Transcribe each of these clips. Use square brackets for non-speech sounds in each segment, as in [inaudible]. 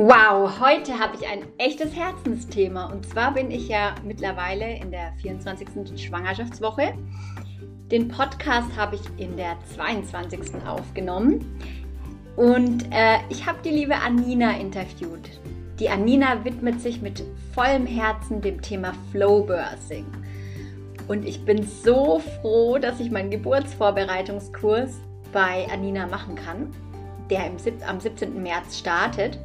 Wow, heute habe ich ein echtes Herzensthema. Und zwar bin ich ja mittlerweile in der 24. Schwangerschaftswoche. Den Podcast habe ich in der 22. aufgenommen. Und äh, ich habe die liebe Anina interviewt. Die Anina widmet sich mit vollem Herzen dem Thema Flowbirthing. Und ich bin so froh, dass ich meinen Geburtsvorbereitungskurs bei Anina machen kann, der im, am 17. März startet.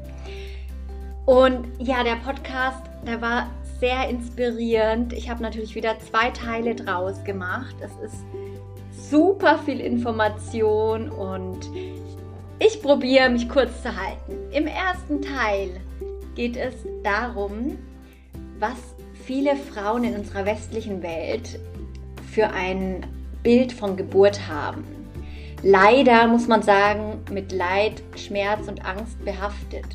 Und ja, der Podcast, der war sehr inspirierend. Ich habe natürlich wieder zwei Teile draus gemacht. Es ist super viel Information und ich probiere mich kurz zu halten. Im ersten Teil geht es darum, was viele Frauen in unserer westlichen Welt für ein Bild von Geburt haben. Leider muss man sagen, mit Leid, Schmerz und Angst behaftet.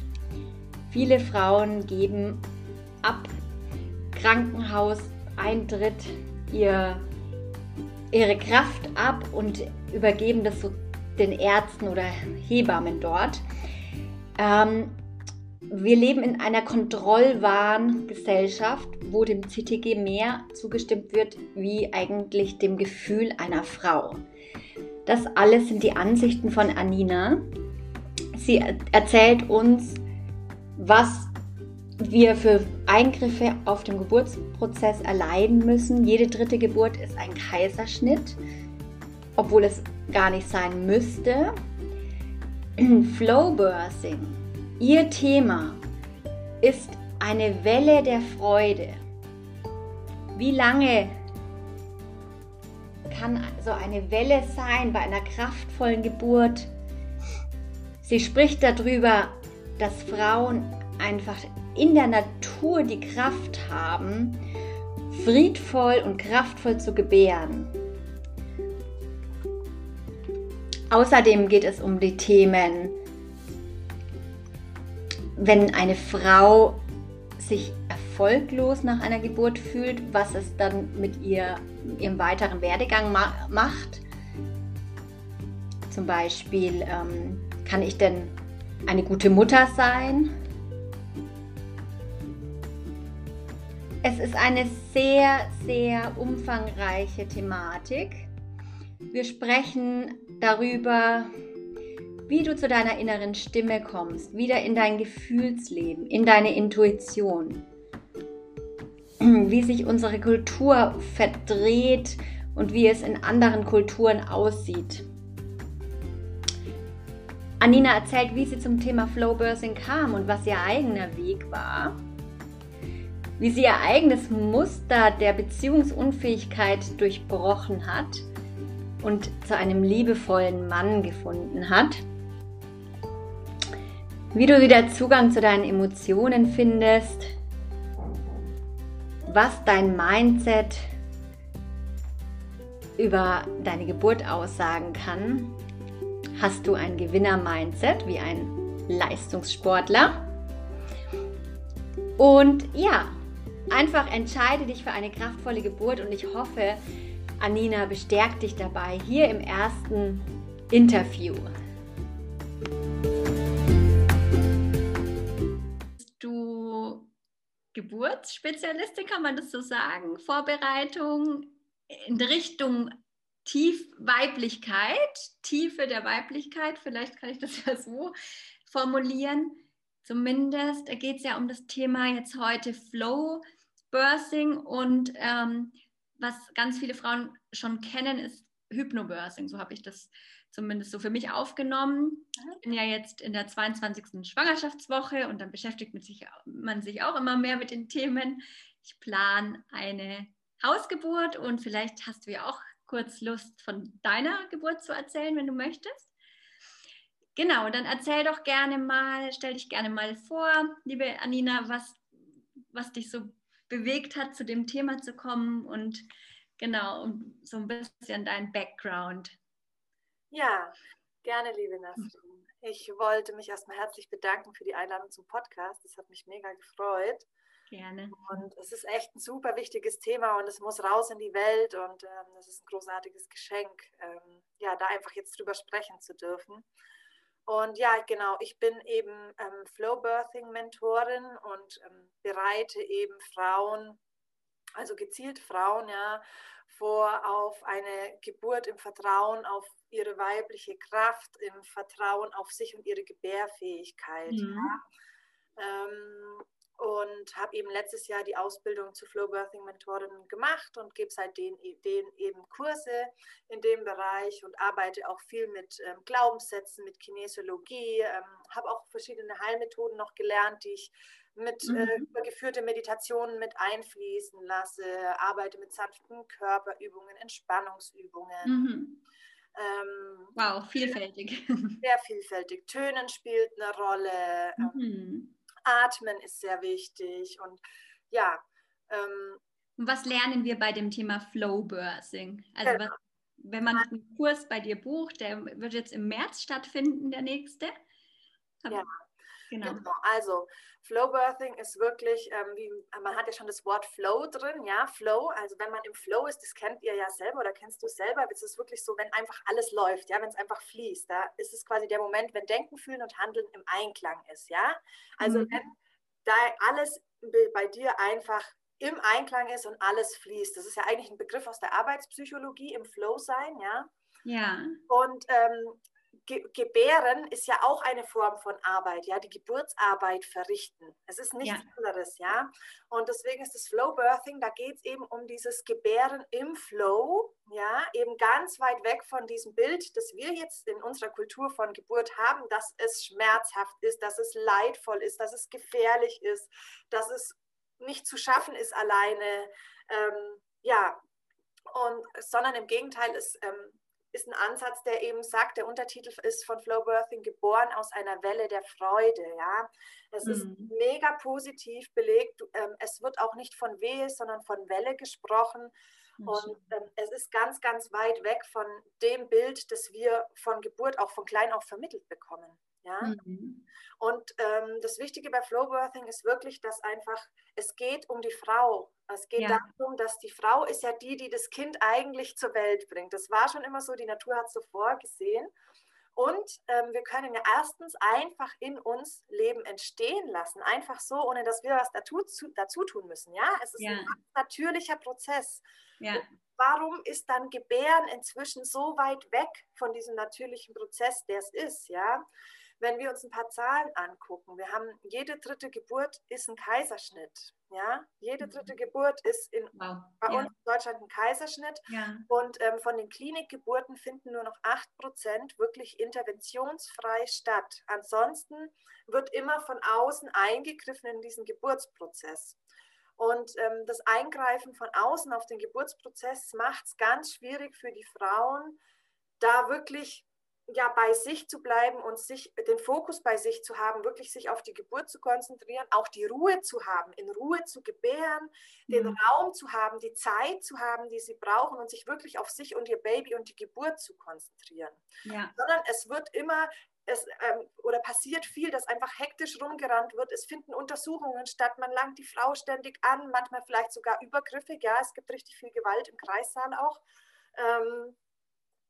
Viele Frauen geben ab Krankenhauseintritt ihr, ihre Kraft ab und übergeben das so den Ärzten oder Hebammen dort. Ähm, wir leben in einer Kontrollwahn-Gesellschaft, wo dem CTG mehr zugestimmt wird wie eigentlich dem Gefühl einer Frau. Das alles sind die Ansichten von Anina. Sie erzählt uns, was wir für Eingriffe auf dem Geburtsprozess erleiden müssen. Jede dritte Geburt ist ein Kaiserschnitt, obwohl es gar nicht sein müsste. [clears throat] Flowbirthing, ihr Thema ist eine Welle der Freude. Wie lange kann so eine Welle sein bei einer kraftvollen Geburt? Sie spricht darüber, dass Frauen einfach in der Natur die Kraft haben, friedvoll und kraftvoll zu gebären. Außerdem geht es um die Themen, wenn eine Frau sich erfolglos nach einer Geburt fühlt, was es dann mit ihr, ihrem weiteren Werdegang ma macht. Zum Beispiel, ähm, kann ich denn eine gute Mutter sein? Es ist eine sehr, sehr umfangreiche Thematik. Wir sprechen darüber, wie du zu deiner inneren Stimme kommst, wieder in dein Gefühlsleben, in deine Intuition, wie sich unsere Kultur verdreht und wie es in anderen Kulturen aussieht. Anina erzählt, wie sie zum Thema Flowbirthing kam und was ihr eigener Weg war. Wie sie ihr eigenes Muster der Beziehungsunfähigkeit durchbrochen hat und zu einem liebevollen Mann gefunden hat. Wie du wieder Zugang zu deinen Emotionen findest. Was dein Mindset über deine Geburt aussagen kann Hast du ein Gewinner-Mindset wie ein Leistungssportler? Und ja, einfach entscheide dich für eine kraftvolle Geburt und ich hoffe, Anina bestärkt dich dabei hier im ersten Interview. Du Geburtsspezialistin, kann man das so sagen? Vorbereitung in Richtung Tiefweiblichkeit, Tiefe der Weiblichkeit, vielleicht kann ich das [laughs] ja so formulieren. Zumindest geht es ja um das Thema jetzt heute Flow Birthing und ähm, was ganz viele Frauen schon kennen, ist Hypnobirthing. So habe ich das zumindest so für mich aufgenommen. Ich bin ja jetzt in der 22. Schwangerschaftswoche und dann beschäftigt man sich, man sich auch immer mehr mit den Themen. Ich plane eine Hausgeburt und vielleicht hast du ja auch kurz Lust von deiner Geburt zu erzählen, wenn du möchtest. Genau, dann erzähl doch gerne mal, stell dich gerne mal vor, liebe Anina, was, was dich so bewegt hat, zu dem Thema zu kommen und genau, um so ein bisschen dein Background. Ja, gerne, liebe Nasrin. Ich wollte mich erstmal herzlich bedanken für die Einladung zum Podcast. Das hat mich mega gefreut. Gerne. Und es ist echt ein super wichtiges Thema und es muss raus in die Welt und ähm, ist ein großartiges Geschenk, ähm, ja, da einfach jetzt drüber sprechen zu dürfen. Und ja, genau, ich bin eben ähm, Flow Birthing Mentorin und ähm, bereite eben Frauen, also gezielt Frauen, ja, vor auf eine Geburt im Vertrauen auf ihre weibliche Kraft, im Vertrauen auf sich und ihre Gebärfähigkeit. Mhm. Ja. Ähm, und habe eben letztes Jahr die Ausbildung zur Flow Birthing Mentorin gemacht und gebe seitdem denen eben Kurse in dem Bereich und arbeite auch viel mit ähm, Glaubenssätzen, mit Kinesiologie, ähm, habe auch verschiedene Heilmethoden noch gelernt, die ich mit äh, mhm. äh, geführte Meditationen mit einfließen lasse, arbeite mit sanften Körperübungen, Entspannungsübungen. Mhm. Ähm, wow, vielfältig. Sehr vielfältig. Tönen spielt eine Rolle. Mhm. Atmen ist sehr wichtig und ja. Ähm, was lernen wir bei dem Thema Flow Birthing? Also genau. was, wenn man einen Kurs bei dir bucht, der wird jetzt im März stattfinden, der nächste. Ja. Genau. genau. Also Flow Birthing ist wirklich, ähm, wie, man hat ja schon das Wort Flow drin, ja, Flow. Also wenn man im Flow ist, das kennt ihr ja selber oder kennst du es selber, es ist wirklich so, wenn einfach alles läuft, ja, wenn es einfach fließt, da ist es quasi der Moment, wenn Denken, Fühlen und Handeln im Einklang ist, ja. Also mhm. wenn da alles bei dir einfach im Einklang ist und alles fließt. Das ist ja eigentlich ein Begriff aus der Arbeitspsychologie, im Flow sein, ja. Ja. Und ähm, Ge Gebären ist ja auch eine Form von Arbeit, ja, die Geburtsarbeit verrichten. Es ist nichts ja. anderes, ja. Und deswegen ist das Flow Birthing, da geht es eben um dieses Gebären im Flow, ja, eben ganz weit weg von diesem Bild, das wir jetzt in unserer Kultur von Geburt haben, dass es schmerzhaft ist, dass es leidvoll ist, dass es gefährlich ist, dass es nicht zu schaffen ist alleine, ähm, ja, und, sondern im Gegenteil, es ähm, ist ein Ansatz, der eben sagt, der Untertitel ist von Flow Birthing geboren aus einer Welle der Freude. Ja, es mhm. ist mega positiv belegt. Ähm, es wird auch nicht von Wehe, sondern von Welle gesprochen. Und ähm, es ist ganz, ganz weit weg von dem Bild, das wir von Geburt auch von klein auf vermittelt bekommen. Ja? Mhm. Und ähm, das Wichtige bei Flowbirthing ist wirklich, dass einfach, es geht um die Frau. Es geht ja. darum, dass die Frau ist ja die, die das Kind eigentlich zur Welt bringt. Das war schon immer so, die Natur hat es so vorgesehen. Und ähm, wir können ja erstens einfach in uns Leben entstehen lassen, einfach so, ohne dass wir was dazu, zu, dazu tun müssen. Ja, es ist ja. ein natürlicher Prozess. Ja. Warum ist dann Gebären inzwischen so weit weg von diesem natürlichen Prozess, der es ist? Ja, wenn wir uns ein paar Zahlen angucken, wir haben jede dritte Geburt ist ein Kaiserschnitt. Ja, jede mhm. dritte Geburt ist in, wow. bei ja. uns in Deutschland ein Kaiserschnitt. Ja. Und ähm, von den Klinikgeburten finden nur noch 8% wirklich interventionsfrei statt. Ansonsten wird immer von außen eingegriffen in diesen Geburtsprozess. Und ähm, das Eingreifen von außen auf den Geburtsprozess macht es ganz schwierig für die Frauen, da wirklich ja bei sich zu bleiben und sich den Fokus bei sich zu haben, wirklich sich auf die Geburt zu konzentrieren, auch die Ruhe zu haben, in Ruhe zu gebären, den mhm. Raum zu haben, die Zeit zu haben, die sie brauchen und sich wirklich auf sich und ihr Baby und die Geburt zu konzentrieren. Ja. Sondern es wird immer es, ähm, oder passiert viel, dass einfach hektisch rumgerannt wird. Es finden Untersuchungen statt, man langt die Frau ständig an, manchmal vielleicht sogar übergriffig. Ja, es gibt richtig viel Gewalt im Kreissaal auch. Ähm,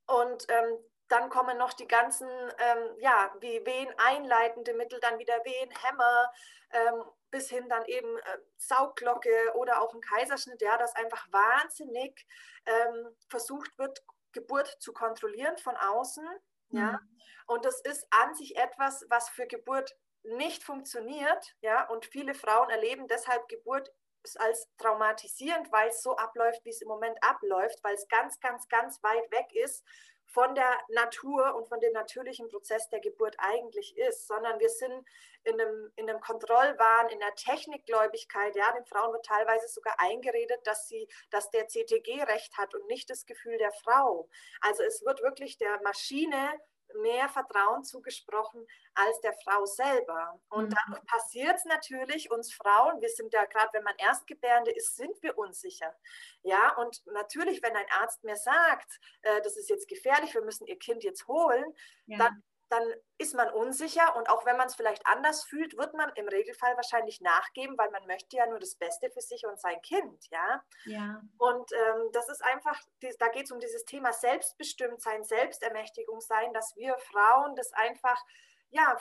und ähm, dann kommen noch die ganzen, ähm, ja, wie Wehen einleitende Mittel, dann wieder Wehen, Hämmer, ähm, bis hin dann eben äh, Saugglocke oder auch ein Kaiserschnitt, ja, dass einfach wahnsinnig ähm, versucht wird, Geburt zu kontrollieren von außen. Ja, mhm. und das ist an sich etwas, was für Geburt nicht funktioniert, ja, und viele Frauen erleben deshalb Geburt als traumatisierend, weil es so abläuft, wie es im Moment abläuft, weil es ganz, ganz, ganz weit weg ist von der Natur und von dem natürlichen Prozess der Geburt eigentlich ist, sondern wir sind in einem, in einem Kontrollwahn, in der Technikgläubigkeit. Ja, den Frauen wird teilweise sogar eingeredet, dass sie, dass der CTG recht hat und nicht das Gefühl der Frau. Also es wird wirklich der Maschine mehr Vertrauen zugesprochen als der Frau selber. Und mhm. dann passiert es natürlich uns Frauen, wir sind ja gerade, wenn man Erstgebärende ist, sind wir unsicher. Ja, und natürlich, wenn ein Arzt mir sagt, äh, das ist jetzt gefährlich, wir müssen ihr Kind jetzt holen, ja. dann dann ist man unsicher und auch wenn man es vielleicht anders fühlt, wird man im Regelfall wahrscheinlich nachgeben, weil man möchte ja nur das Beste für sich und sein Kind, ja. ja. Und ähm, das ist einfach, da geht es um dieses Thema Selbstbestimmtsein, Selbstermächtigung sein, dass wir Frauen das einfach, ja,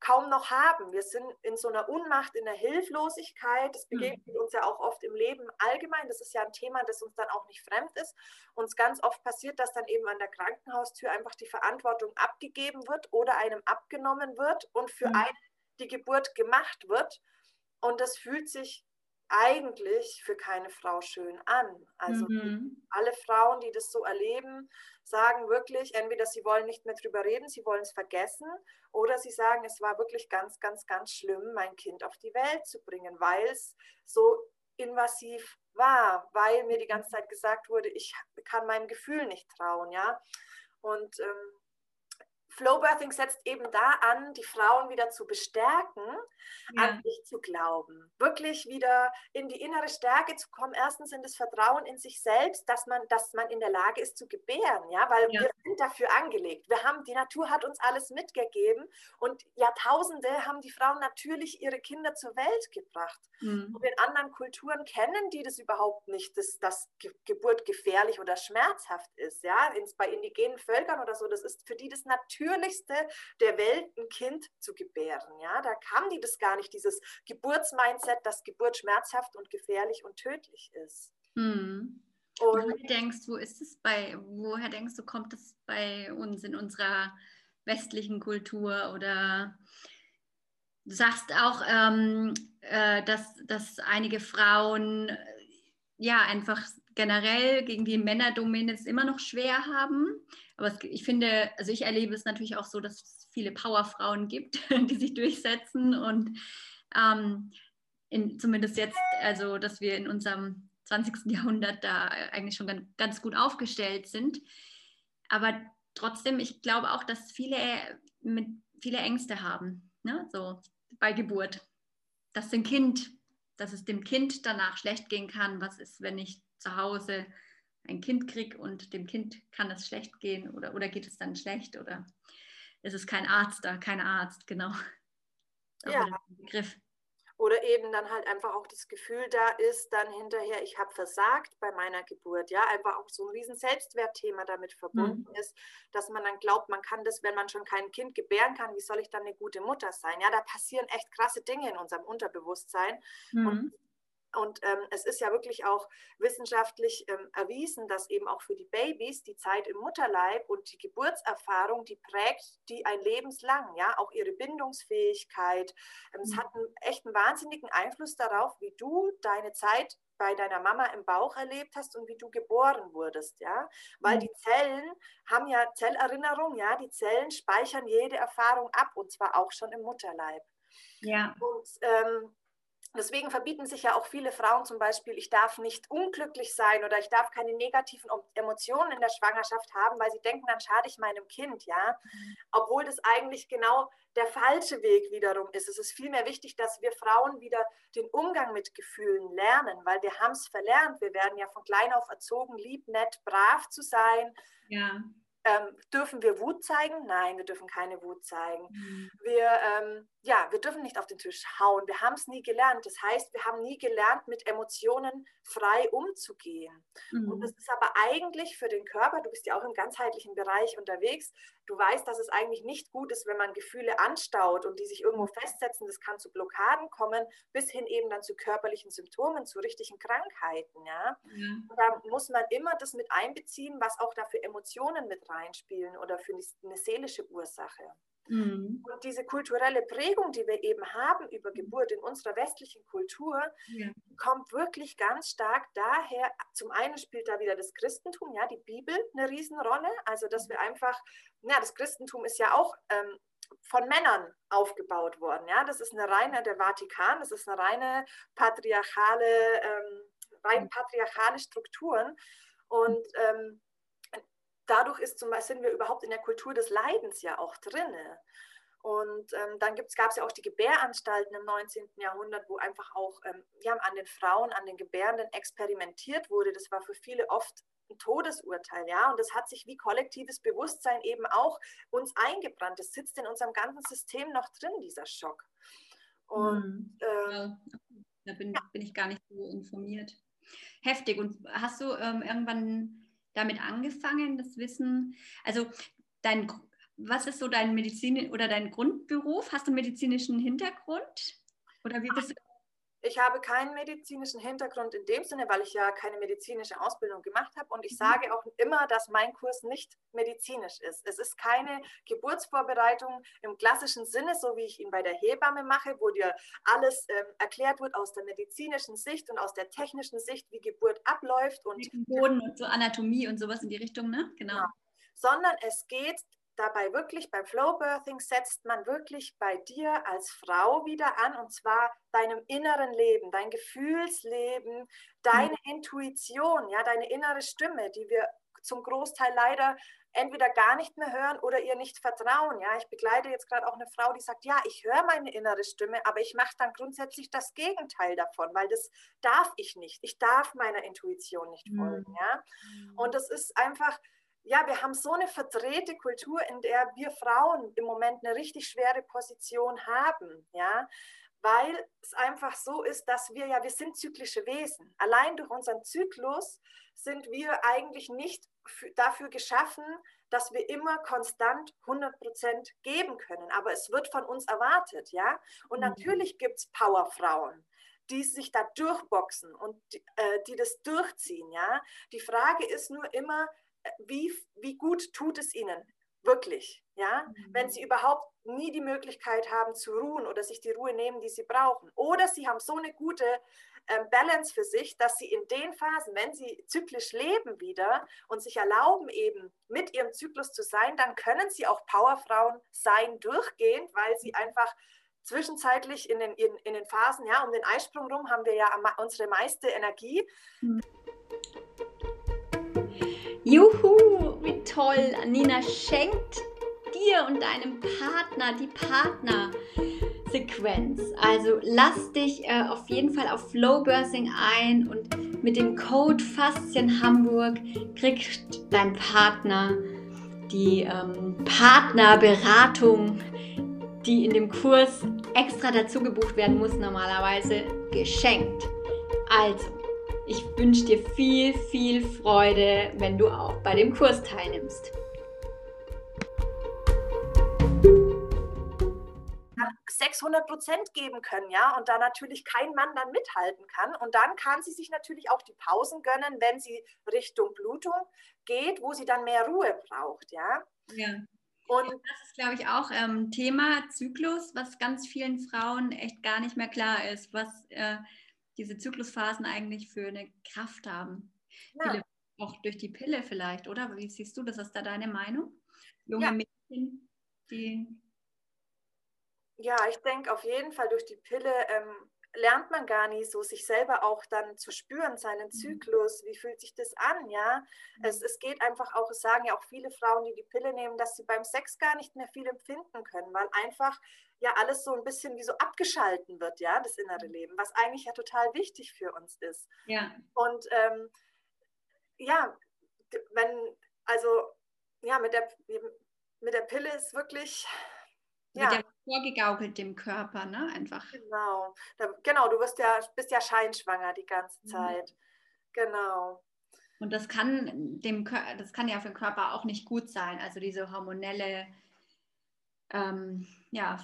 kaum noch haben. Wir sind in so einer Unmacht, in der Hilflosigkeit. Das hm. begegnet mhm. uns ja auch oft im Leben allgemein. Das ist ja ein Thema, das uns dann auch nicht fremd ist. Uns ganz oft passiert, dass dann eben an der Krankenhaustür einfach die Verantwortung abgegeben wird oder einem abgenommen wird und für mhm. einen die Geburt gemacht wird. Und das fühlt sich eigentlich für keine Frau schön an. Also mhm. alle Frauen, die das so erleben, sagen wirklich, entweder sie wollen nicht mehr drüber reden, sie wollen es vergessen, oder sie sagen, es war wirklich ganz, ganz, ganz schlimm, mein Kind auf die Welt zu bringen, weil es so invasiv war, weil mir die ganze Zeit gesagt wurde, ich kann meinem Gefühl nicht trauen, ja. Und ähm, Flowbirthing setzt eben da an, die Frauen wieder zu bestärken, ja. an sich zu glauben, wirklich wieder in die innere Stärke zu kommen. Erstens in das Vertrauen in sich selbst, dass man, dass man in der Lage ist zu gebären, ja, weil ja. wir sind dafür angelegt. Wir haben, die Natur hat uns alles mitgegeben und Jahrtausende haben die Frauen natürlich ihre Kinder zur Welt gebracht. Mhm. Und in anderen Kulturen kennen die das überhaupt nicht, dass, dass Geburt gefährlich oder schmerzhaft ist, ja. bei indigenen Völkern oder so, das ist für die das natürlich Natürlichste der Welt, ein Kind zu gebären. Ja, da kam die das gar nicht, dieses Geburtsmindset, dass Geburt schmerzhaft und gefährlich und tödlich ist. Hm. Und woher denkst du, ist es bei, woher denkst du, kommt es bei uns in unserer westlichen Kultur oder du sagst auch, ähm, äh, dass, dass einige Frauen äh, ja einfach generell gegen die Männerdominanz immer noch schwer haben. Aber es, ich finde, also ich erlebe es natürlich auch so, dass es viele Powerfrauen gibt, [laughs] die sich durchsetzen und ähm, in, zumindest jetzt, also dass wir in unserem 20. Jahrhundert da eigentlich schon ganz, gut aufgestellt sind. Aber trotzdem, ich glaube auch, dass viele mit viele Ängste haben, ne? so bei Geburt, dass dem Kind, dass es dem Kind danach schlecht gehen kann. Was ist, wenn ich zu Hause ein Kind kriege und dem Kind kann es schlecht gehen oder, oder geht es dann schlecht oder ist es kein Arzt da, kein Arzt, genau. Ja. Begriff. Oder eben dann halt einfach auch das Gefühl da ist, dann hinterher, ich habe versagt bei meiner Geburt, ja, einfach auch so ein riesen Selbstwertthema damit verbunden mhm. ist, dass man dann glaubt, man kann das, wenn man schon kein Kind gebären kann, wie soll ich dann eine gute Mutter sein? Ja, da passieren echt krasse Dinge in unserem Unterbewusstsein. Mhm. Und und ähm, es ist ja wirklich auch wissenschaftlich ähm, erwiesen, dass eben auch für die Babys die Zeit im Mutterleib und die Geburtserfahrung, die prägt die ein lebenslang, ja, auch ihre Bindungsfähigkeit. Ähm, mhm. Es hat einen echten wahnsinnigen Einfluss darauf, wie du deine Zeit bei deiner Mama im Bauch erlebt hast und wie du geboren wurdest, ja, weil mhm. die Zellen haben ja Zellerinnerung, ja, die Zellen speichern jede Erfahrung ab und zwar auch schon im Mutterleib. Ja. Und ähm, Deswegen verbieten sich ja auch viele Frauen zum Beispiel, ich darf nicht unglücklich sein oder ich darf keine negativen Emotionen in der Schwangerschaft haben, weil sie denken, dann schade ich meinem Kind, ja. Obwohl das eigentlich genau der falsche Weg wiederum ist. Es ist vielmehr wichtig, dass wir Frauen wieder den Umgang mit Gefühlen lernen, weil wir haben es verlernt. Wir werden ja von klein auf erzogen, lieb, nett, brav zu sein. Ja. Ähm, dürfen wir Wut zeigen? Nein, wir dürfen keine Wut zeigen. Mhm. Wir, ähm, ja, wir dürfen nicht auf den Tisch hauen. Wir haben es nie gelernt. Das heißt, wir haben nie gelernt, mit Emotionen frei umzugehen. Mhm. Und das ist aber eigentlich für den Körper, du bist ja auch im ganzheitlichen Bereich unterwegs, du weißt, dass es eigentlich nicht gut ist, wenn man Gefühle anstaut und die sich irgendwo festsetzen. Das kann zu Blockaden kommen, bis hin eben dann zu körperlichen Symptomen, zu richtigen Krankheiten. Ja? Mhm. da muss man immer das mit einbeziehen, was auch da für Emotionen mit reinspielen oder für eine seelische Ursache. Mhm. Und diese kulturelle Prägung, die wir eben haben über Geburt in unserer westlichen Kultur, ja. kommt wirklich ganz stark daher. Zum einen spielt da wieder das Christentum, ja, die Bibel eine Riesenrolle. Also, dass wir einfach, ja, das Christentum ist ja auch ähm, von Männern aufgebaut worden. Ja, das ist eine reine, der Vatikan, das ist eine reine patriarchale, ähm, rein patriarchale Strukturen. Und ähm, dadurch ist zum Beispiel, sind wir überhaupt in der Kultur des Leidens ja auch drinne. Und ähm, dann gab es ja auch die Gebäranstalten im 19. Jahrhundert, wo einfach auch ähm, ja, an den Frauen, an den Gebärenden experimentiert wurde. Das war für viele oft ein Todesurteil, ja. Und das hat sich wie kollektives Bewusstsein eben auch uns eingebrannt. Das sitzt in unserem ganzen System noch drin, dieser Schock. Und mhm. ähm, da bin, bin, ich gar nicht so informiert. Heftig. Und hast du ähm, irgendwann damit angefangen, das Wissen, also dein, was ist so dein Medizin oder dein Grundberuf? Hast du einen medizinischen Hintergrund? Oder wie bist du ich habe keinen medizinischen Hintergrund in dem Sinne, weil ich ja keine medizinische Ausbildung gemacht habe. Und ich mhm. sage auch immer, dass mein Kurs nicht medizinisch ist. Es ist keine Geburtsvorbereitung im klassischen Sinne, so wie ich ihn bei der Hebamme mache, wo dir alles ähm, erklärt wird aus der medizinischen Sicht und aus der technischen Sicht, wie Geburt abläuft. Und Boden und so Anatomie und sowas in die Richtung, ne? Genau. Ja. Sondern es geht dabei wirklich beim Flow Birthing setzt man wirklich bei dir als Frau wieder an und zwar deinem inneren Leben, dein Gefühlsleben, deine mhm. Intuition, ja, deine innere Stimme, die wir zum Großteil leider entweder gar nicht mehr hören oder ihr nicht vertrauen. Ja, ich begleite jetzt gerade auch eine Frau, die sagt, ja, ich höre meine innere Stimme, aber ich mache dann grundsätzlich das Gegenteil davon, weil das darf ich nicht. Ich darf meiner Intuition nicht folgen. Mhm. Ja, und das ist einfach ja, wir haben so eine verdrehte Kultur, in der wir Frauen im Moment eine richtig schwere Position haben, ja, weil es einfach so ist, dass wir ja, wir sind zyklische Wesen. Allein durch unseren Zyklus sind wir eigentlich nicht dafür geschaffen, dass wir immer konstant 100 Prozent geben können. Aber es wird von uns erwartet, ja. Und mhm. natürlich gibt es Powerfrauen die sich da durchboxen und die, äh, die das durchziehen, ja. Die Frage ist nur immer, wie, wie gut tut es ihnen wirklich, ja, mhm. wenn sie überhaupt nie die Möglichkeit haben zu ruhen oder sich die Ruhe nehmen, die sie brauchen. Oder sie haben so eine gute ähm, Balance für sich, dass sie in den Phasen, wenn sie zyklisch leben wieder und sich erlauben, eben mit ihrem Zyklus zu sein, dann können sie auch Powerfrauen sein durchgehend, weil sie einfach zwischenzeitlich in den, in, in den Phasen, ja, um den Eisprung rum haben wir ja unsere meiste Energie. Mhm. Juhu, wie toll! Nina schenkt dir und deinem Partner die Partnersequenz. Also lass dich äh, auf jeden Fall auf Flowbirthing ein und mit dem Code Faszien Hamburg kriegt dein Partner die ähm, Partnerberatung, die in dem Kurs extra dazu gebucht werden muss, normalerweise geschenkt. Also, ich wünsche dir viel, viel Freude, wenn du auch bei dem Kurs teilnimmst. 600 Prozent geben können, ja, und da natürlich kein Mann dann mithalten kann. Und dann kann sie sich natürlich auch die Pausen gönnen, wenn sie Richtung Blutung geht, wo sie dann mehr Ruhe braucht, ja. Ja. Und das ist, glaube ich, auch ähm, Thema Zyklus, was ganz vielen Frauen echt gar nicht mehr klar ist, was äh, diese Zyklusphasen eigentlich für eine Kraft haben. Ja. Viele, auch durch die Pille vielleicht, oder? Wie siehst du das? Ist da deine Meinung? Junge ja. Mädchen, die. Ja, ich denke auf jeden Fall durch die Pille ähm, lernt man gar nicht so, sich selber auch dann zu spüren, seinen mhm. Zyklus, wie fühlt sich das an, ja. Mhm. Es, es geht einfach auch, es sagen ja auch viele Frauen, die die Pille nehmen, dass sie beim Sex gar nicht mehr viel empfinden können, weil einfach ja alles so ein bisschen wie so abgeschalten wird, ja, das innere Leben, was eigentlich ja total wichtig für uns ist. Ja. Und ähm, ja, wenn, also ja, mit der, mit der Pille ist wirklich. Ja. Ja vorgegaukelt dem Körper, ne? Einfach. Genau. Da, genau, du wirst ja, bist ja scheinschwanger die ganze. Zeit. Mhm. Genau. Und das kann dem das kann ja für den Körper auch nicht gut sein. Also diese hormonelle ähm, ja,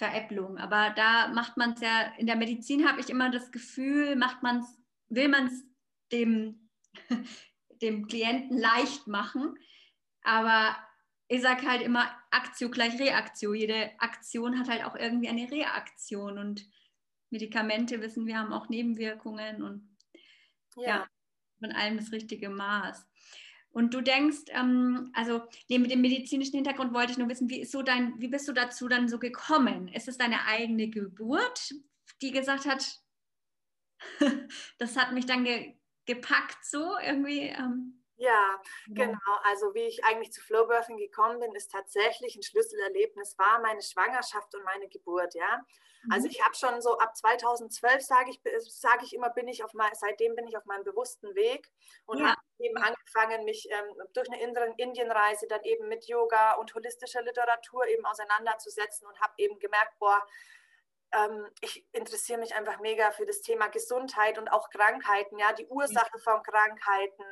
Veräpplung. Aber da macht man es ja, in der Medizin habe ich immer das Gefühl, macht man es, will man es dem, [laughs] dem Klienten leicht machen. Aber ich sage halt immer, Aktio gleich Reaktion. Jede Aktion hat halt auch irgendwie eine Reaktion. Und Medikamente wissen wir haben auch Nebenwirkungen und ja, ja von allem das richtige Maß. Und du denkst, ähm, also neben dem medizinischen Hintergrund wollte ich nur wissen, wie ist so dein, wie bist du dazu dann so gekommen? Ist es deine eigene Geburt, die gesagt hat, [laughs] das hat mich dann ge gepackt so irgendwie? Ähm? Ja, genau. Also wie ich eigentlich zu Flowbirthing gekommen bin, ist tatsächlich ein Schlüsselerlebnis war meine Schwangerschaft und meine Geburt, ja. Also mhm. ich habe schon so ab 2012 sage ich sage ich immer bin ich auf mein, seitdem bin ich auf meinem bewussten Weg und ja. habe eben angefangen mich ähm, durch eine Indienreise dann eben mit Yoga und holistischer Literatur eben auseinanderzusetzen und habe eben gemerkt, boah, ähm, ich interessiere mich einfach mega für das Thema Gesundheit und auch Krankheiten, ja, die Ursache von Krankheiten,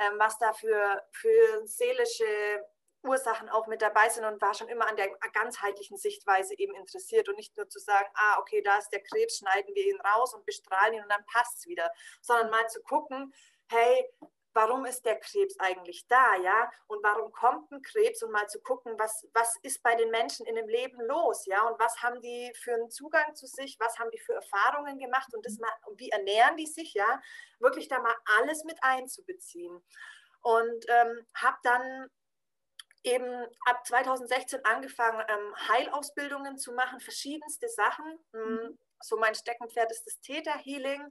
ähm, was da für, für seelische Ursachen auch mit dabei sind und war schon immer an der ganzheitlichen Sichtweise eben interessiert und nicht nur zu sagen, ah, okay, da ist der Krebs, schneiden wir ihn raus und bestrahlen ihn und dann passt es wieder, sondern mal zu gucken, hey, warum ist der Krebs eigentlich da, ja? Und warum kommt ein Krebs und mal zu gucken, was, was ist bei den Menschen in dem Leben los, ja? Und was haben die für einen Zugang zu sich, was haben die für Erfahrungen gemacht und das mal, wie ernähren die sich, ja? Wirklich da mal alles mit einzubeziehen. Und ähm, habe dann eben ab 2016 angefangen, ähm, Heilausbildungen zu machen, verschiedenste Sachen. Hm, mhm. So mein Steckenpferd ist das Theta-Healing,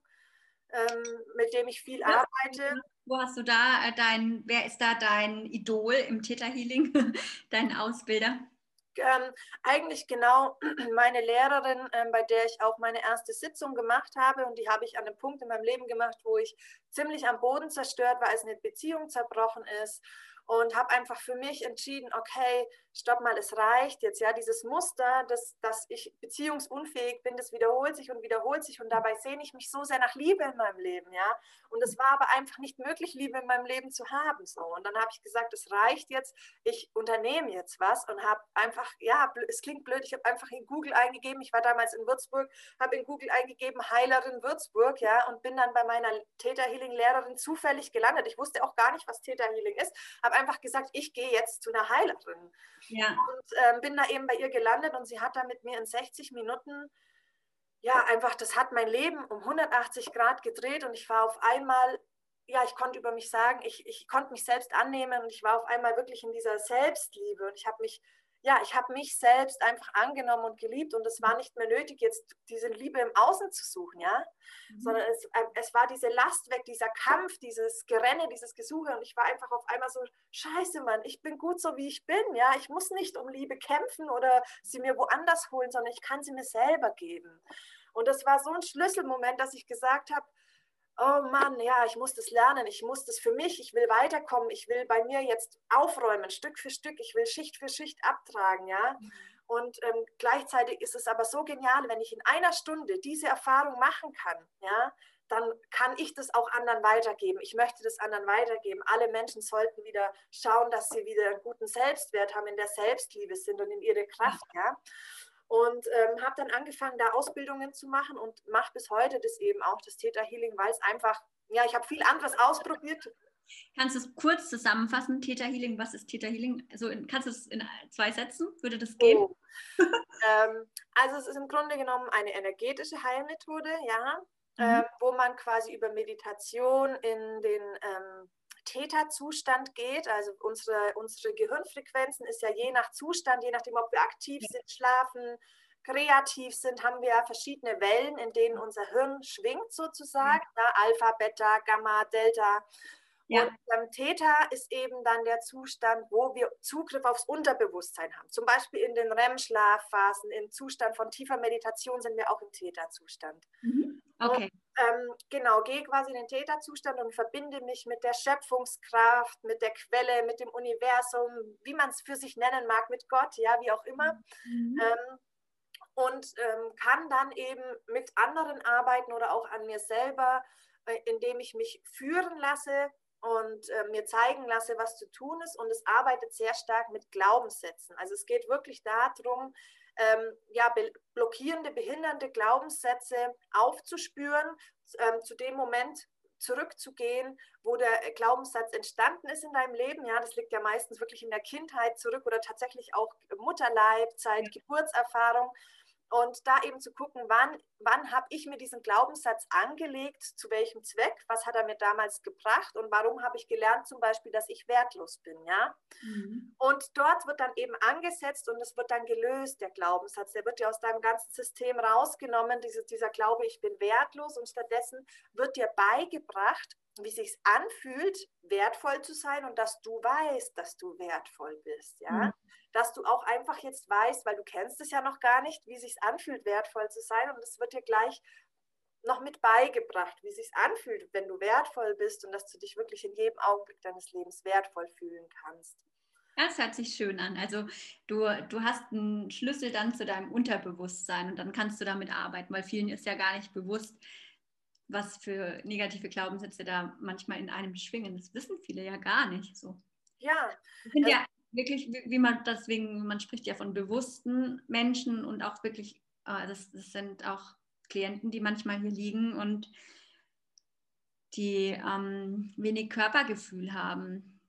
ähm, mit dem ich viel arbeite. Wo hast du da äh, dein, wer ist da dein Idol im Theta-Healing, [laughs] dein Ausbilder? Ähm, eigentlich genau [clears throat] meine Lehrerin, ähm, bei der ich auch meine erste Sitzung gemacht habe. Und die habe ich an einem Punkt in meinem Leben gemacht, wo ich ziemlich am Boden zerstört war, als eine Beziehung zerbrochen ist und habe einfach für mich entschieden, okay, stopp mal, es reicht jetzt, ja, dieses Muster, dass, dass ich beziehungsunfähig bin, das wiederholt sich und wiederholt sich und dabei sehne ich mich so sehr nach Liebe in meinem Leben, ja, und es war aber einfach nicht möglich, Liebe in meinem Leben zu haben, so, und dann habe ich gesagt, es reicht jetzt, ich unternehme jetzt was und habe einfach, ja, es klingt blöd, ich habe einfach in Google eingegeben, ich war damals in Würzburg, habe in Google eingegeben, Heilerin Würzburg, ja, und bin dann bei meiner Theta Healing Lehrerin zufällig gelandet, ich wusste auch gar nicht, was Theta Healing ist, habe einfach gesagt, ich gehe jetzt zu einer Heilerin. Ja. Und äh, bin da eben bei ihr gelandet und sie hat da mit mir in 60 Minuten, ja, einfach, das hat mein Leben um 180 Grad gedreht und ich war auf einmal, ja, ich konnte über mich sagen, ich, ich konnte mich selbst annehmen und ich war auf einmal wirklich in dieser Selbstliebe und ich habe mich ja, ich habe mich selbst einfach angenommen und geliebt und es war nicht mehr nötig, jetzt diese Liebe im Außen zu suchen, ja, mhm. sondern es, äh, es war diese Last weg, dieser Kampf, dieses Gerenne, dieses Gesuche und ich war einfach auf einmal so, scheiße, Mann, ich bin gut so, wie ich bin, ja, ich muss nicht um Liebe kämpfen oder sie mir woanders holen, sondern ich kann sie mir selber geben. Und das war so ein Schlüsselmoment, dass ich gesagt habe, oh Mann, ja, ich muss das lernen, ich muss das für mich, ich will weiterkommen, ich will bei mir jetzt aufräumen, Stück für Stück, ich will Schicht für Schicht abtragen, ja. Mhm. Und ähm, gleichzeitig ist es aber so genial, wenn ich in einer Stunde diese Erfahrung machen kann, ja, dann kann ich das auch anderen weitergeben. Ich möchte das anderen weitergeben. Alle Menschen sollten wieder schauen, dass sie wieder einen guten Selbstwert haben, in der Selbstliebe sind und in ihre Kraft, ja und ähm, habe dann angefangen, da Ausbildungen zu machen und mache bis heute das eben auch, das Theta Healing, weil es einfach, ja, ich habe viel anderes ausprobiert. Kannst du es kurz zusammenfassen, Theta Healing, was ist Theta Healing? Also in, kannst du es in zwei Sätzen, würde das gehen? Oh. ähm, also es ist im Grunde genommen eine energetische Heilmethode, ja, mhm. ähm, wo man quasi über Meditation in den ähm, Täterzustand geht. Also unsere, unsere Gehirnfrequenzen ist ja je nach Zustand, je nachdem, ob wir aktiv sind, schlafen, kreativ sind, haben wir verschiedene Wellen, in denen unser Hirn schwingt sozusagen. Ja. Ne? Alpha, Beta, Gamma, Delta. Ja. Und beim Theta ist eben dann der Zustand, wo wir Zugriff aufs Unterbewusstsein haben. Zum Beispiel in den REM-Schlafphasen, im Zustand von tiefer Meditation sind wir auch im Theta-Zustand. Mhm. Okay. Und, ähm, genau, gehe quasi in den Täterzustand und verbinde mich mit der Schöpfungskraft, mit der Quelle, mit dem Universum, wie man es für sich nennen mag, mit Gott, ja, wie auch immer. Mhm. Ähm, und ähm, kann dann eben mit anderen arbeiten oder auch an mir selber, äh, indem ich mich führen lasse und äh, mir zeigen lasse, was zu tun ist. Und es arbeitet sehr stark mit Glaubenssätzen. Also es geht wirklich darum, ähm, ja, blockierende, behindernde Glaubenssätze aufzuspüren, ähm, zu dem Moment zurückzugehen, wo der Glaubenssatz entstanden ist in deinem Leben. Ja, das liegt ja meistens wirklich in der Kindheit zurück oder tatsächlich auch Mutterleibzeit, ja. Geburtserfahrung. Und da eben zu gucken, wann, wann habe ich mir diesen Glaubenssatz angelegt, zu welchem Zweck, was hat er mir damals gebracht und warum habe ich gelernt zum Beispiel, dass ich wertlos bin, ja. Mhm. Und dort wird dann eben angesetzt und es wird dann gelöst, der Glaubenssatz, der wird dir aus deinem ganzen System rausgenommen, diese, dieser Glaube, ich bin wertlos und stattdessen wird dir beigebracht, wie sich anfühlt, wertvoll zu sein und dass du weißt, dass du wertvoll bist, ja. Mhm. Dass du auch einfach jetzt weißt, weil du kennst es ja noch gar nicht, wie sich anfühlt, wertvoll zu sein und es wird dir gleich noch mit beigebracht, wie sich anfühlt, wenn du wertvoll bist und dass du dich wirklich in jedem Augenblick deines Lebens wertvoll fühlen kannst. Das hört sich schön an. Also du, du hast einen Schlüssel dann zu deinem Unterbewusstsein und dann kannst du damit arbeiten, weil vielen ist ja gar nicht bewusst, was für negative Glaubenssätze da manchmal in einem schwingen. Das wissen viele ja gar nicht so. Ja. Sind ja wirklich, wie man deswegen, man spricht ja von bewussten Menschen und auch wirklich, äh, das, das sind auch Klienten, die manchmal hier liegen und die ähm, wenig Körpergefühl haben.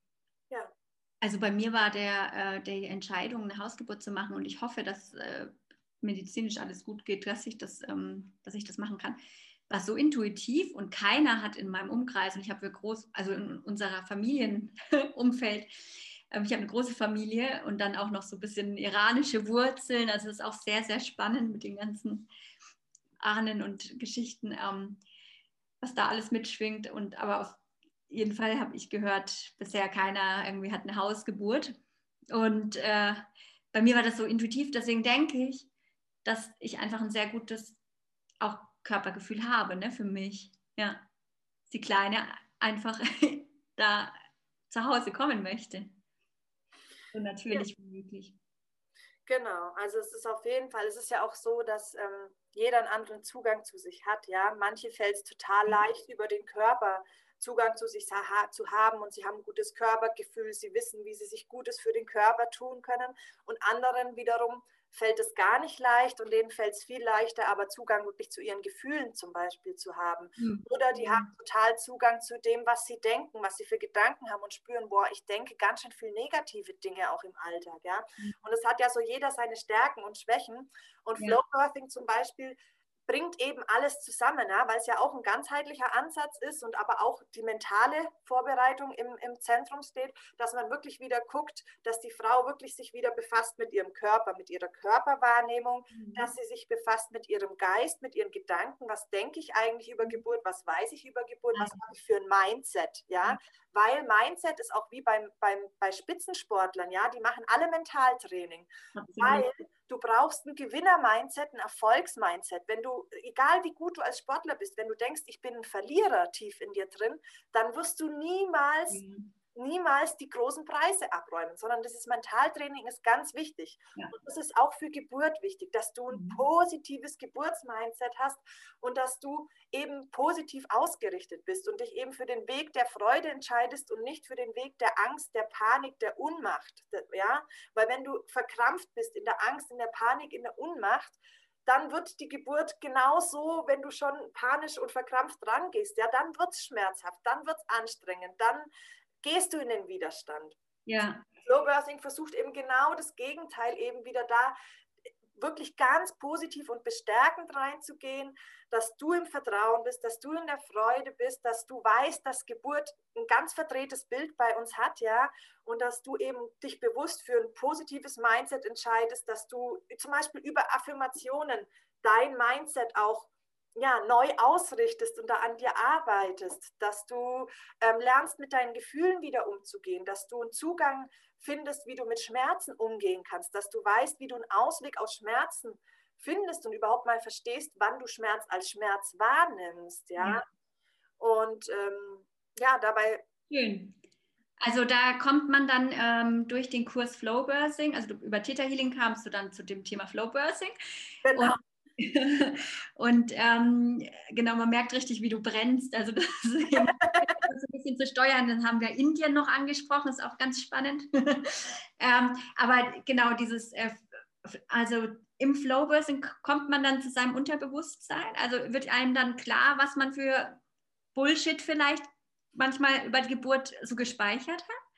Ja. Also bei mir war der, äh, die Entscheidung, eine Hausgeburt zu machen und ich hoffe, dass äh, medizinisch alles gut geht, dass ich das, ähm, dass ich das machen kann war so intuitiv und keiner hat in meinem Umkreis, und ich habe groß, also in unserer Familienumfeld, [laughs] ähm, ich habe eine große Familie und dann auch noch so ein bisschen iranische Wurzeln. Also es ist auch sehr, sehr spannend mit den ganzen Ahnen und Geschichten, ähm, was da alles mitschwingt. Und aber auf jeden Fall habe ich gehört, bisher keiner irgendwie hat eine Hausgeburt. Und äh, bei mir war das so intuitiv, deswegen denke ich, dass ich einfach ein sehr gutes auch Körpergefühl habe, ne, für mich. Ja. Die Kleine einfach [laughs] da zu Hause kommen möchte. So natürlich ja. wie möglich. Genau, also es ist auf jeden Fall, es ist ja auch so, dass ähm, jeder einen anderen Zugang zu sich hat. Ja, manche fällt es total mhm. leicht über den Körper Zugang zu sich zu haben und sie haben ein gutes Körpergefühl, sie wissen, wie sie sich Gutes für den Körper tun können und anderen wiederum fällt es gar nicht leicht und denen fällt es viel leichter, aber Zugang wirklich zu ihren Gefühlen zum Beispiel zu haben. Mhm. Oder die haben total Zugang zu dem, was sie denken, was sie für Gedanken haben und spüren, boah, ich denke ganz schön viel negative Dinge auch im Alltag. Ja? Mhm. Und es hat ja so jeder seine Stärken und Schwächen. Und ja. Flow Birthing zum Beispiel bringt eben alles zusammen, ja, weil es ja auch ein ganzheitlicher Ansatz ist und aber auch die mentale Vorbereitung im, im Zentrum steht, dass man wirklich wieder guckt, dass die Frau wirklich sich wieder befasst mit ihrem Körper, mit ihrer Körperwahrnehmung, mhm. dass sie sich befasst mit ihrem Geist, mit ihren Gedanken, was denke ich eigentlich über Geburt, was weiß ich über Geburt, was habe ich für ein Mindset, ja, weil Mindset ist auch wie beim, beim, bei Spitzensportlern, ja, die machen alle Mentaltraining, weil du brauchst ein Gewinner-Mindset, ein Erfolgs-Mindset. Wenn du, egal wie gut du als Sportler bist, wenn du denkst, ich bin ein Verlierer tief in dir drin, dann wirst du niemals mhm niemals die großen Preise abräumen, sondern das ist Mentaltraining ist ganz wichtig. Ja. Und das ist auch für Geburt wichtig, dass du ein mhm. positives Geburtsmindset hast und dass du eben positiv ausgerichtet bist und dich eben für den Weg der Freude entscheidest und nicht für den Weg der Angst, der Panik, der Unmacht. Ja, weil wenn du verkrampft bist in der Angst, in der Panik, in der Unmacht, dann wird die Geburt genauso, wenn du schon panisch und verkrampft rangehst, ja, dann wird es schmerzhaft, dann wird es anstrengend, dann gehst du in den Widerstand. Ja. Slow Birthing versucht eben genau das Gegenteil eben wieder da wirklich ganz positiv und bestärkend reinzugehen, dass du im Vertrauen bist, dass du in der Freude bist, dass du weißt, dass Geburt ein ganz verdrehtes Bild bei uns hat, ja, und dass du eben dich bewusst für ein positives Mindset entscheidest, dass du zum Beispiel über Affirmationen dein Mindset auch ja, neu ausrichtest und da an dir arbeitest, dass du ähm, lernst, mit deinen Gefühlen wieder umzugehen, dass du einen Zugang findest, wie du mit Schmerzen umgehen kannst, dass du weißt, wie du einen Ausweg aus Schmerzen findest und überhaupt mal verstehst, wann du Schmerz als Schmerz wahrnimmst, ja. ja. Und ähm, ja, dabei. Schön. Also da kommt man dann ähm, durch den Kurs Flow Birthing, also du, über Theta Healing kamst du dann zu dem Thema Flow Birthing. Genau. Und [laughs] und ähm, genau, man merkt richtig, wie du brennst. Also [laughs] das ist ein bisschen zu steuern. Dann haben wir Indien noch angesprochen, ist auch ganz spannend. [laughs] ähm, aber genau dieses, äh, also im Flowbirthing kommt man dann zu seinem Unterbewusstsein. Also wird einem dann klar, was man für Bullshit vielleicht manchmal über die Geburt so gespeichert hat?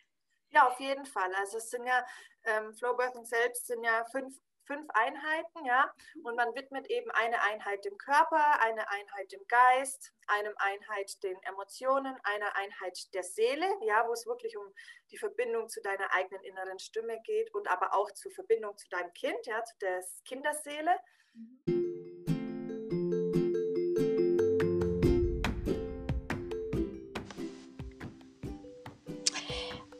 Ja, auf jeden Fall. Also es sind ja, ähm, Flowbirthing selbst sind ja fünf fünf Einheiten, ja, und man widmet eben eine Einheit dem Körper, eine Einheit dem Geist, einem Einheit den Emotionen, einer Einheit der Seele, ja, wo es wirklich um die Verbindung zu deiner eigenen inneren Stimme geht und aber auch zur Verbindung zu deinem Kind, ja, zu der Kinderseele.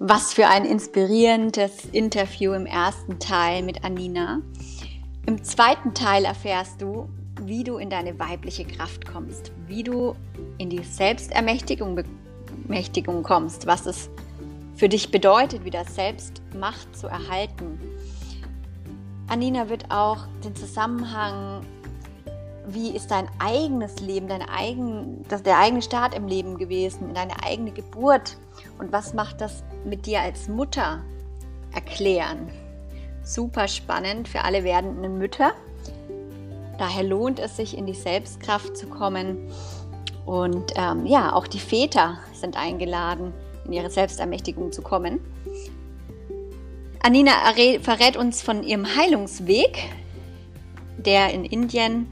Was für ein inspirierendes Interview im ersten Teil mit Anina. Im zweiten Teil erfährst du, wie du in deine weibliche Kraft kommst, wie du in die Selbstermächtigung Mächtigung kommst, was es für dich bedeutet, wieder selbst Macht zu erhalten. Anina wird auch den Zusammenhang, wie ist dein eigenes Leben, dein eigen, das, der eigene Start im Leben gewesen, deine eigene Geburt und was macht das mit dir als Mutter erklären. Super spannend für alle werdenden Mütter. Daher lohnt es sich, in die Selbstkraft zu kommen. Und ähm, ja, auch die Väter sind eingeladen, in ihre Selbstermächtigung zu kommen. Anina verrät uns von ihrem Heilungsweg, der in Indien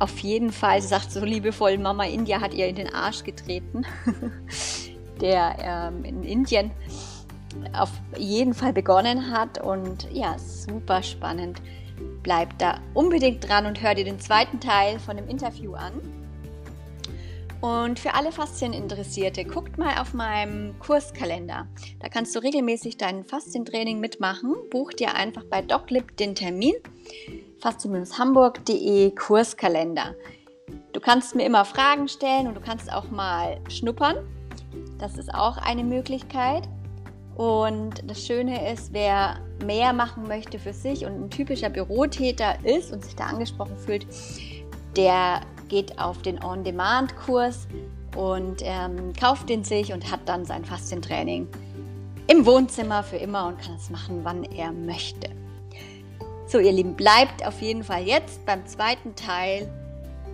auf jeden Fall, sie sagt so liebevoll, Mama India hat ihr in den Arsch getreten, [laughs] der ähm, in Indien auf jeden Fall begonnen hat und ja, super spannend. Bleibt da unbedingt dran und hör dir den zweiten Teil von dem Interview an. Und für alle Faszieninteressierte, guckt mal auf meinem Kurskalender. Da kannst du regelmäßig dein Faszientraining mitmachen. Buch dir einfach bei DocLib den Termin. faszien-hamburg.de Kurskalender. Du kannst mir immer Fragen stellen und du kannst auch mal schnuppern. Das ist auch eine Möglichkeit. Und das Schöne ist, wer mehr machen möchte für sich und ein typischer Bürotäter ist und sich da angesprochen fühlt, der geht auf den On-Demand-Kurs und ähm, kauft den sich und hat dann sein Faszientraining im Wohnzimmer für immer und kann es machen, wann er möchte. So, ihr Lieben, bleibt auf jeden Fall jetzt beim zweiten Teil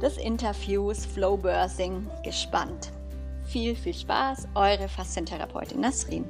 des Interviews Flow Birthing gespannt. Viel, viel Spaß, eure Faszientherapeutin Nasrin.